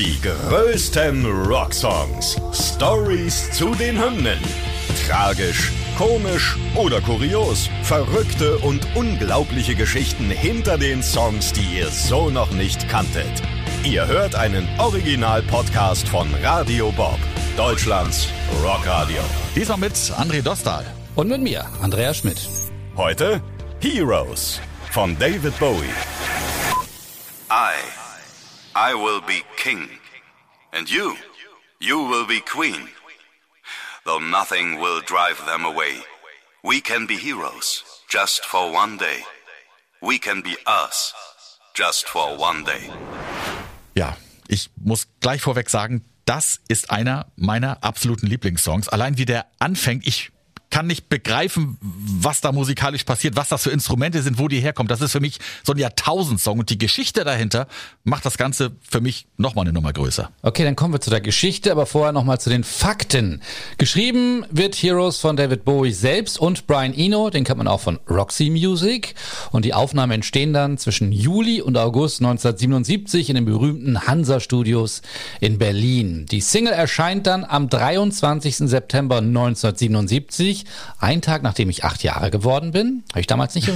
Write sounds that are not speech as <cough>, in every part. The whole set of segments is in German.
Die größten Rocksongs. Stories zu den Hymnen. Tragisch, komisch oder kurios. Verrückte und unglaubliche Geschichten hinter den Songs, die ihr so noch nicht kanntet. Ihr hört einen Original-Podcast von Radio Bob, Deutschlands Rockradio. Diesmal mit André Dostal. Und mit mir, Andrea Schmidt. Heute Heroes von David Bowie. I, will be king. And you, you will be queen. Though nothing will drive them away. We can be heroes just for one day. We can be us just for one day. Ja, ich muss gleich vorweg sagen, das ist einer meiner absoluten Lieblingssongs. Allein wie der anfängt, ich kann nicht begreifen, was da musikalisch passiert, was das für Instrumente sind, wo die herkommen. Das ist für mich so ein Jahrtausendsong und die Geschichte dahinter macht das Ganze für mich nochmal eine Nummer größer. Okay, dann kommen wir zu der Geschichte, aber vorher nochmal zu den Fakten. Geschrieben wird Heroes von David Bowie selbst und Brian Eno, den kennt man auch von Roxy Music. Und die Aufnahmen entstehen dann zwischen Juli und August 1977 in den berühmten Hansa Studios in Berlin. Die Single erscheint dann am 23. September 1977 tatsächlich einen Tag, nachdem ich acht Jahre geworden bin. Habe ich damals nicht,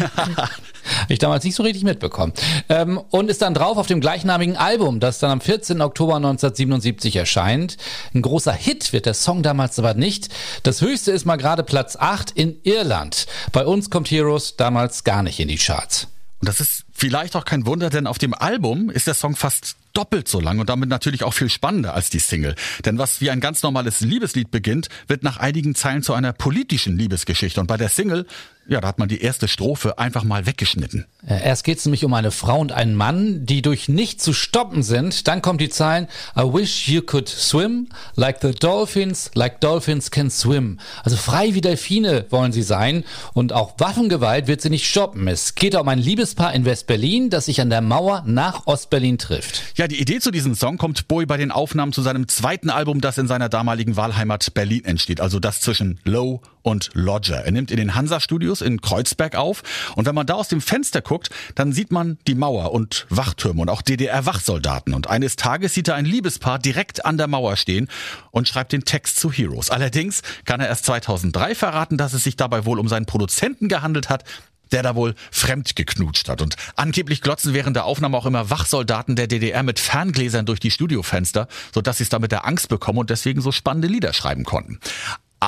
<laughs> ich damals nicht so richtig mitbekommen. Ähm, und ist dann drauf auf dem gleichnamigen Album, das dann am 14. Oktober 1977 erscheint. Ein großer Hit wird der Song damals aber nicht. Das höchste ist mal gerade Platz 8 in Irland. Bei uns kommt Heroes damals gar nicht in die Charts. Und das ist vielleicht auch kein Wunder, denn auf dem Album ist der Song fast doppelt so lang und damit natürlich auch viel spannender als die Single. Denn was wie ein ganz normales Liebeslied beginnt, wird nach einigen Zeilen zu einer politischen Liebesgeschichte. Und bei der Single ja, da hat man die erste Strophe einfach mal weggeschnitten. Äh, erst geht es nämlich um eine Frau und einen Mann, die durch nicht zu stoppen sind. Dann kommt die Zeilen I wish you could swim like the dolphins, like dolphins can swim. Also frei wie Delfine wollen sie sein und auch Waffengewalt wird sie nicht stoppen. Es geht um ein Liebespaar in West-Berlin, das sich an der Mauer nach Ost-Berlin trifft. Ja, die Idee zu diesem Song kommt Bowie bei den Aufnahmen zu seinem zweiten Album, das in seiner damaligen Wahlheimat Berlin entsteht. Also das zwischen Low und Lodger. Er nimmt in den Hansa-Studios in Kreuzberg auf. Und wenn man da aus dem Fenster guckt, dann sieht man die Mauer und Wachtürme und auch DDR-Wachsoldaten. Und eines Tages sieht er ein Liebespaar direkt an der Mauer stehen und schreibt den Text zu Heroes. Allerdings kann er erst 2003 verraten, dass es sich dabei wohl um seinen Produzenten gehandelt hat, der da wohl fremd geknutscht hat. Und angeblich glotzen während der Aufnahme auch immer Wachsoldaten der DDR mit Ferngläsern durch die Studiofenster, sodass sie es damit der Angst bekommen und deswegen so spannende Lieder schreiben konnten.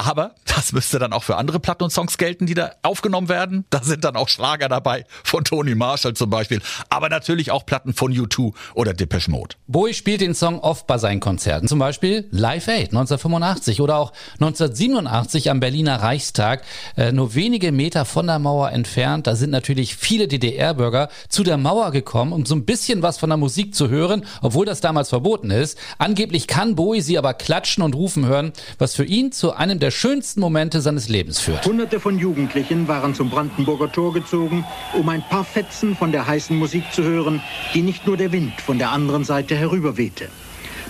Aber das müsste dann auch für andere Platten und Songs gelten, die da aufgenommen werden. Da sind dann auch Schlager dabei, von Tony Marshall zum Beispiel. Aber natürlich auch Platten von U2 oder Depeche Mode. Bowie spielt den Song oft bei seinen Konzerten. Zum Beispiel Live Aid 1985 oder auch 1987 am Berliner Reichstag. Äh, nur wenige Meter von der Mauer entfernt. Da sind natürlich viele DDR-Bürger zu der Mauer gekommen, um so ein bisschen was von der Musik zu hören, obwohl das damals verboten ist. Angeblich kann Bowie sie aber klatschen und rufen hören, was für ihn zu einem der der schönsten Momente seines Lebens führt. Hunderte von Jugendlichen waren zum Brandenburger Tor gezogen, um ein paar Fetzen von der heißen Musik zu hören, die nicht nur der Wind von der anderen Seite herüberwehte.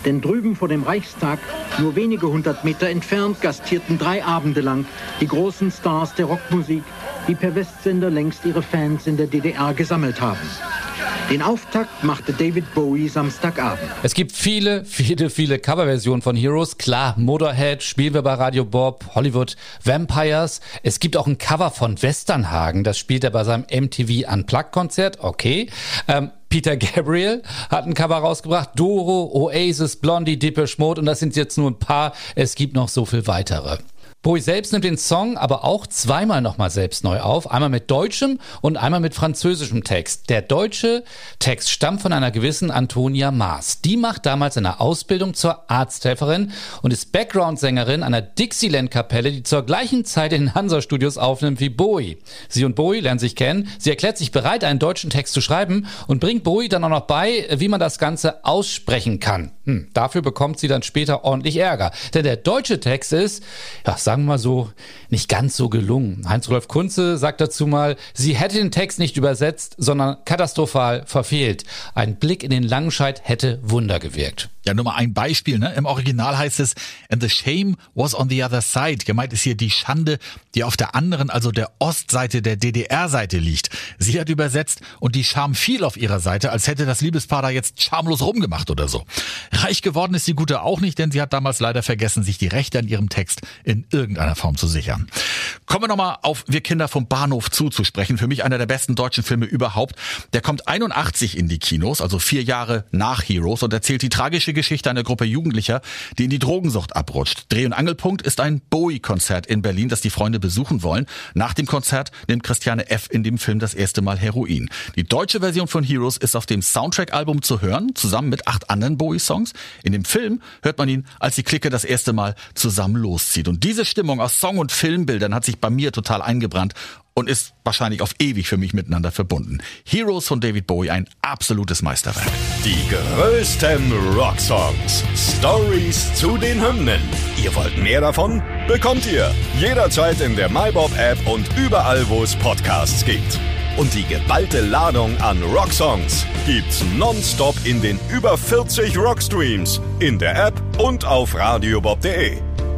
Denn drüben vor dem Reichstag, nur wenige hundert Meter entfernt, gastierten drei Abende lang die großen Stars der Rockmusik, die per Westsender längst ihre Fans in der DDR gesammelt haben. Den Auftakt machte David Bowie Samstagabend. Es gibt viele, viele, viele Coverversionen von Heroes. Klar, Motorhead, spielen wir bei Radio Bob, Hollywood, Vampires. Es gibt auch ein Cover von Westernhagen. Das spielt er bei seinem MTV Unplugged Konzert. Okay. Ähm, Peter Gabriel hat ein Cover rausgebracht. Doro, Oasis, Blondie, Depeche Mode. Und das sind jetzt nur ein paar. Es gibt noch so viel weitere. Bowie selbst nimmt den Song aber auch zweimal nochmal selbst neu auf. Einmal mit deutschem und einmal mit französischem Text. Der deutsche Text stammt von einer gewissen Antonia Maas. Die macht damals eine Ausbildung zur Arzthelferin und ist Background-Sängerin einer Dixieland-Kapelle, die zur gleichen Zeit in den Hansa-Studios aufnimmt wie Bowie. Sie und Bowie lernen sich kennen. Sie erklärt sich bereit, einen deutschen Text zu schreiben und bringt Bowie dann auch noch bei, wie man das Ganze aussprechen kann. Hm, dafür bekommt sie dann später ordentlich Ärger. Denn der deutsche Text ist, ja, sagen sagen wir mal so, nicht ganz so gelungen. Heinz-Rolf Kunze sagt dazu mal, sie hätte den Text nicht übersetzt, sondern katastrophal verfehlt. Ein Blick in den Langenscheid hätte Wunder gewirkt. Ja, nur mal ein Beispiel. Ne? Im Original heißt es, and the shame was on the other side. Gemeint ist hier die Schande, die auf der anderen, also der Ostseite der DDR-Seite liegt. Sie hat übersetzt und die Scham fiel auf ihrer Seite, als hätte das Liebespaar da jetzt schamlos rumgemacht oder so. Reich geworden ist die Gute auch nicht, denn sie hat damals leider vergessen, sich die Rechte an ihrem Text in irgendeiner Form zu sichern. Kommen wir nochmal auf Wir Kinder vom Bahnhof zuzusprechen. Für mich einer der besten deutschen Filme überhaupt. Der kommt 81 in die Kinos, also vier Jahre nach Heroes und erzählt die tragische Geschichte einer Gruppe Jugendlicher, die in die Drogensucht abrutscht. Dreh- und Angelpunkt ist ein Bowie-Konzert in Berlin, das die Freunde besuchen wollen. Nach dem Konzert nimmt Christiane F. in dem Film das erste Mal Heroin. Die deutsche Version von Heroes ist auf dem Soundtrack-Album zu hören, zusammen mit acht anderen Bowie-Songs. In dem Film hört man ihn, als die Clique das erste Mal zusammen loszieht. Und diese Stimmung aus Song- und Filmbildern hat sich bei mir total eingebrannt und ist wahrscheinlich auf ewig für mich miteinander verbunden. Heroes von David Bowie, ein absolutes Meisterwerk. Die größten Rocksongs. Stories zu den Hymnen. Ihr wollt mehr davon? Bekommt ihr jederzeit in der MyBob-App und überall, wo es Podcasts gibt. Und die geballte Ladung an Rocksongs gibt's nonstop in den über 40 Rockstreams, in der App und auf radiobob.de.